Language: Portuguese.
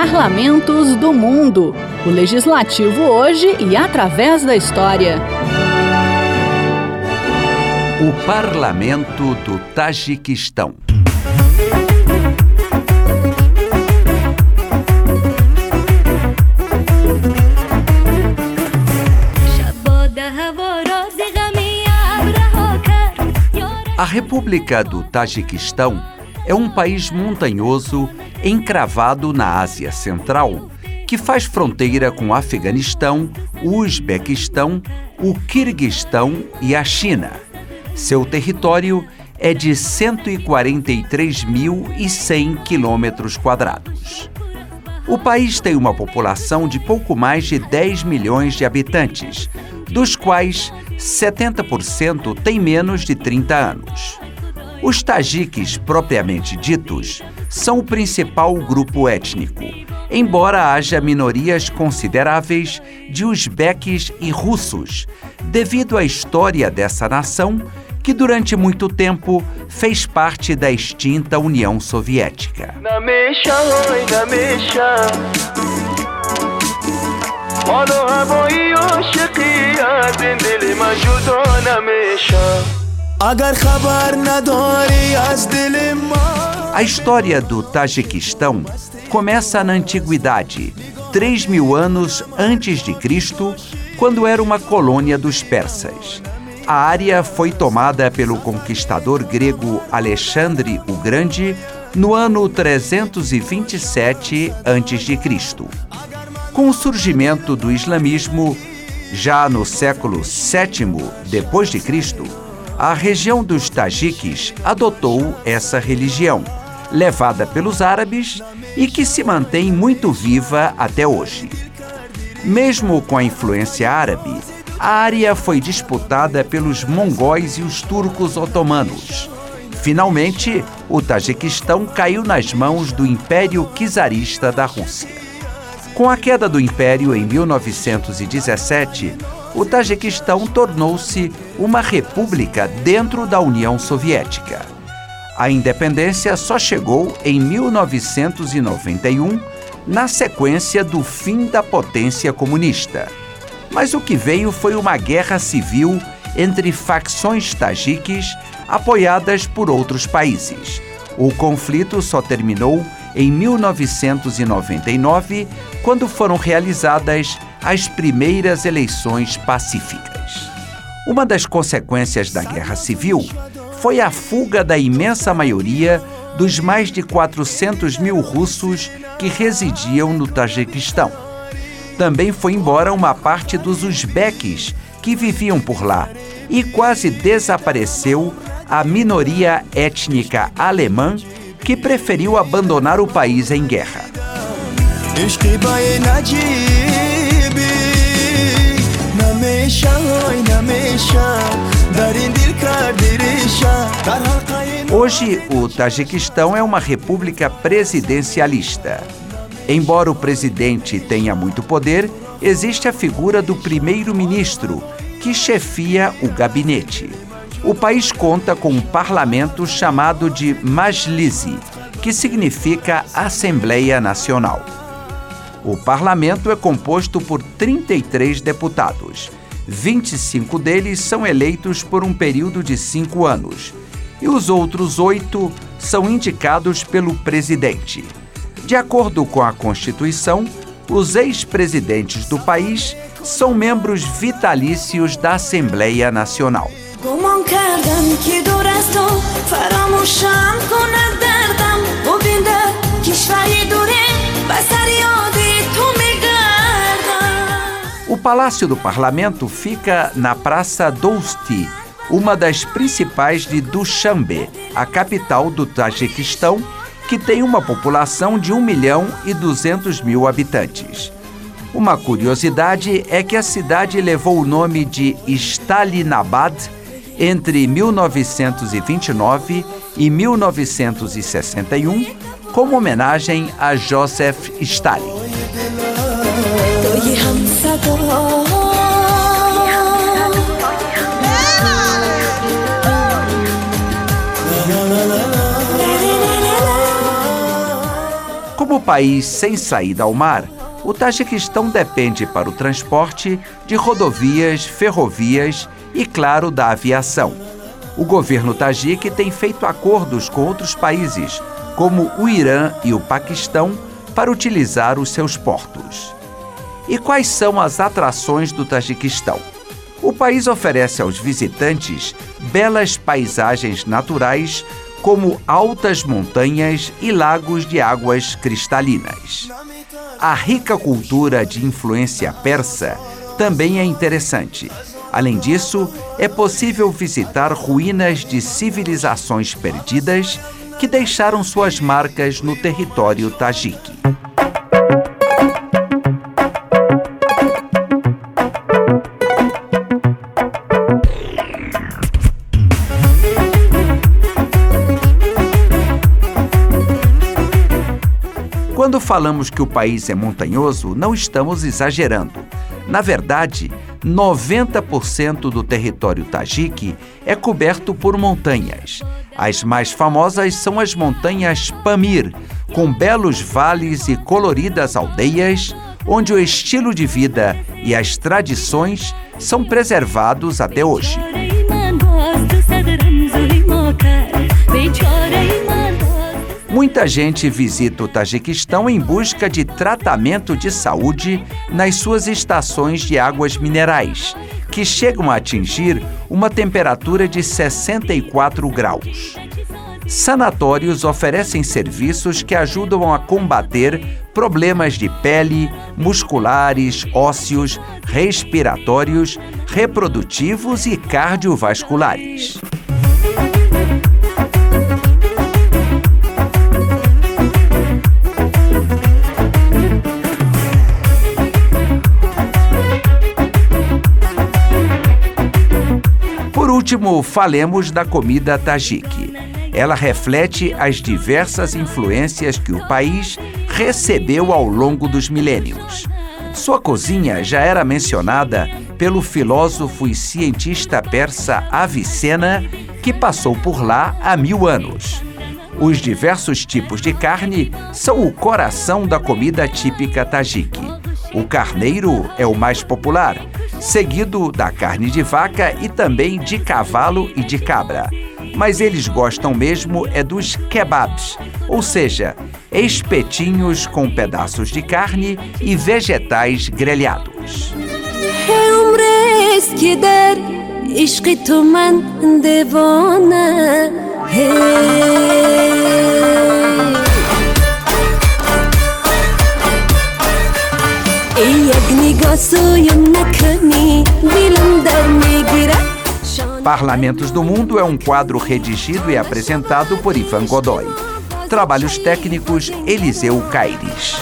parlamentos do mundo. O legislativo hoje e através da história. O Parlamento do Tajiquistão. A República do Tajiquistão é um país montanhoso encravado na Ásia Central que faz fronteira com o Afeganistão, o Uzbequistão, o Quirguistão e a China. Seu território é de 143.100 quilômetros quadrados. O país tem uma população de pouco mais de 10 milhões de habitantes, dos quais 70% têm menos de 30 anos. Os tajiques, propriamente ditos, são o principal grupo étnico, embora haja minorias consideráveis de uzbeques e russos, devido à história dessa nação que durante muito tempo fez parte da extinta União Soviética. A história do Tajiquistão começa na antiguidade, 3 mil anos antes de Cristo, quando era uma colônia dos persas. A área foi tomada pelo conquistador grego Alexandre o Grande no ano 327 a.C. Com o surgimento do islamismo, já no século VII depois de Cristo, a região dos tajiques adotou essa religião, levada pelos árabes e que se mantém muito viva até hoje. Mesmo com a influência árabe, a área foi disputada pelos mongóis e os turcos otomanos. Finalmente, o Tajiquistão caiu nas mãos do Império Czarista da Rússia. Com a queda do império em 1917, o Tajiquistão tornou-se uma república dentro da União Soviética. A independência só chegou em 1991, na sequência do fim da potência comunista. Mas o que veio foi uma guerra civil entre facções tajiques apoiadas por outros países. O conflito só terminou em 1999, quando foram realizadas as primeiras eleições pacíficas. Uma das consequências da Guerra Civil foi a fuga da imensa maioria dos mais de 400 mil russos que residiam no Tajiquistão. Também foi embora uma parte dos uzbeques que viviam por lá e quase desapareceu a minoria étnica alemã que preferiu abandonar o país em guerra. Hoje, o Tajiquistão é uma república presidencialista. Embora o presidente tenha muito poder, existe a figura do primeiro-ministro, que chefia o gabinete. O país conta com um parlamento chamado de Majlisi, que significa Assembleia Nacional. O parlamento é composto por 33 deputados. 25 deles são eleitos por um período de cinco anos e os outros oito são indicados pelo presidente. De acordo com a Constituição, os ex-presidentes do país são membros vitalícios da Assembleia Nacional. O Palácio do Parlamento fica na Praça Dousti, uma das principais de Dushanbe, a capital do Tajiquistão, que tem uma população de 1 milhão e 200 mil habitantes. Uma curiosidade é que a cidade levou o nome de Stalinabad entre 1929 e 1961 como homenagem a Joseph Stalin. Como país sem saída ao mar, o Tajiquistão depende para o transporte de rodovias, ferrovias e, claro, da aviação. O governo tajique tem feito acordos com outros países, como o Irã e o Paquistão, para utilizar os seus portos. E quais são as atrações do Tajiquistão? O país oferece aos visitantes belas paisagens naturais, como altas montanhas e lagos de águas cristalinas. A rica cultura de influência persa também é interessante. Além disso, é possível visitar ruínas de civilizações perdidas que deixaram suas marcas no território tajique. Falamos que o país é montanhoso, não estamos exagerando. Na verdade, 90% do território tajique é coberto por montanhas. As mais famosas são as montanhas Pamir, com belos vales e coloridas aldeias, onde o estilo de vida e as tradições são preservados até hoje. Muita gente visita o Tajiquistão em busca de tratamento de saúde nas suas estações de águas minerais, que chegam a atingir uma temperatura de 64 graus. Sanatórios oferecem serviços que ajudam a combater problemas de pele, musculares, ósseos, respiratórios, reprodutivos e cardiovasculares. Último, falemos da comida tajique. Ela reflete as diversas influências que o país recebeu ao longo dos milênios. Sua cozinha já era mencionada pelo filósofo e cientista persa Avicena, que passou por lá há mil anos. Os diversos tipos de carne são o coração da comida típica tajique. O carneiro é o mais popular, seguido da carne de vaca e também de cavalo e de cabra. Mas eles gostam mesmo é dos kebabs, ou seja, espetinhos com pedaços de carne e vegetais grelhados. Parlamentos do Mundo é um quadro redigido e apresentado por Ivan Godoy. Trabalhos técnicos Eliseu Caires.